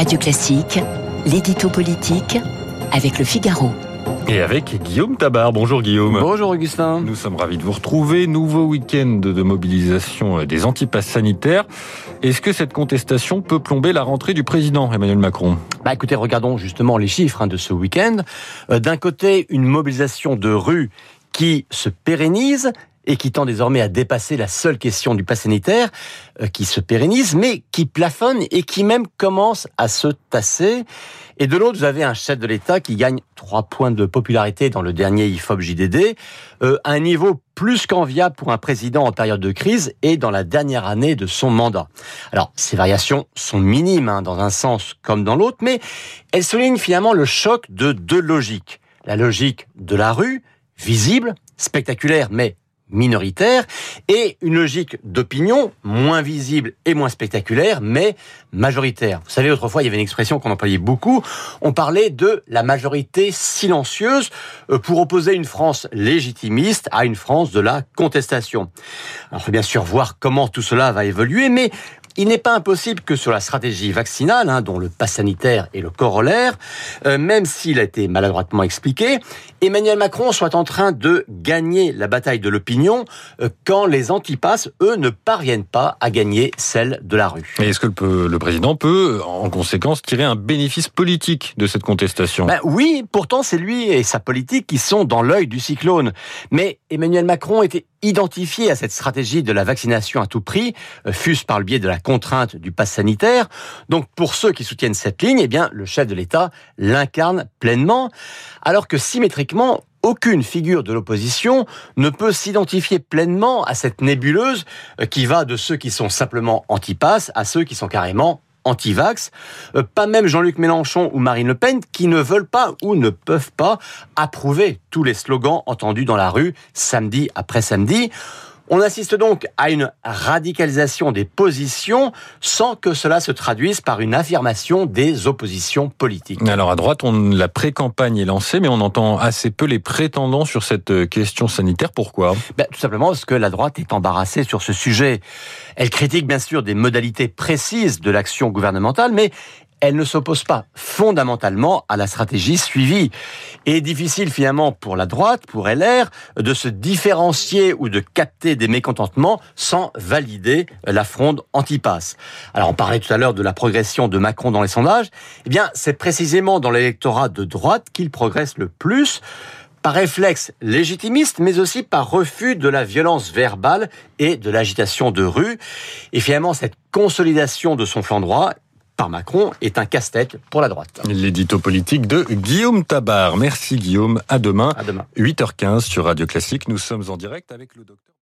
Radio Classique, l'édito politique avec le Figaro. Et avec Guillaume Tabar. Bonjour Guillaume. Bonjour Augustin. Nous sommes ravis de vous retrouver. Nouveau week-end de mobilisation des antipasses sanitaires. Est-ce que cette contestation peut plomber la rentrée du président Emmanuel Macron? Bah écoutez, regardons justement les chiffres hein, de ce week-end. Euh, D'un côté, une mobilisation de rue qui se pérennise et qui tend désormais à dépasser la seule question du pass sanitaire, euh, qui se pérennise, mais qui plafonne et qui même commence à se tasser. Et de l'autre, vous avez un chef de l'État qui gagne trois points de popularité dans le dernier IFOP JDD, euh, un niveau plus qu'enviable pour un président en période de crise et dans la dernière année de son mandat. Alors, ces variations sont minimes hein, dans un sens comme dans l'autre, mais elles soulignent finalement le choc de deux logiques. La logique de la rue, visible, spectaculaire, mais minoritaire et une logique d'opinion moins visible et moins spectaculaire mais majoritaire. Vous savez autrefois il y avait une expression qu'on employait beaucoup, on parlait de la majorité silencieuse euh, pour opposer une France légitimiste à une France de la contestation. Alors, faut bien sûr voir comment tout cela va évoluer mais il n'est pas impossible que sur la stratégie vaccinale, hein, dont le pass sanitaire est le corollaire, euh, même s'il a été maladroitement expliqué, Emmanuel Macron soit en train de gagner la bataille de l'opinion euh, quand les antipasses, eux, ne parviennent pas à gagner celle de la rue. Et est-ce que le, le, président peut, en conséquence, tirer un bénéfice politique de cette contestation? Ben Oui, pourtant c'est lui et sa politique qui sont dans l'œil du cyclone. Mais Emmanuel Macron était identifié à cette stratégie de la vaccination à tout prix, euh, fût-ce par le biais de la contrainte du pass sanitaire. Donc pour ceux qui soutiennent cette ligne, eh bien le chef de l'État l'incarne pleinement, alors que symétriquement aucune figure de l'opposition ne peut s'identifier pleinement à cette nébuleuse euh, qui va de ceux qui sont simplement anti-pass à ceux qui sont carrément anti-vax, euh, pas même Jean-Luc Mélenchon ou Marine Le Pen qui ne veulent pas ou ne peuvent pas approuver tous les slogans entendus dans la rue samedi après samedi. On assiste donc à une radicalisation des positions sans que cela se traduise par une affirmation des oppositions politiques. Alors à droite, on, la pré-campagne est lancée, mais on entend assez peu les prétendants sur cette question sanitaire. Pourquoi? Ben, Tout simplement parce que la droite est embarrassée sur ce sujet. Elle critique bien sûr des modalités précises de l'action gouvernementale, mais elle ne s'oppose pas fondamentalement à la stratégie suivie. Et difficile finalement pour la droite, pour LR, de se différencier ou de capter des mécontentements sans valider la fronde anti-pass. Alors on parlait tout à l'heure de la progression de Macron dans les sondages. Eh bien, c'est précisément dans l'électorat de droite qu'il progresse le plus par réflexe légitimiste, mais aussi par refus de la violence verbale et de l'agitation de rue. Et finalement, cette consolidation de son flanc droit par Macron est un casse-tête pour la droite. L'édito politique de Guillaume Tabar. Merci Guillaume. À demain. À demain. 8h15 sur Radio Classique. Nous sommes en direct avec le docteur.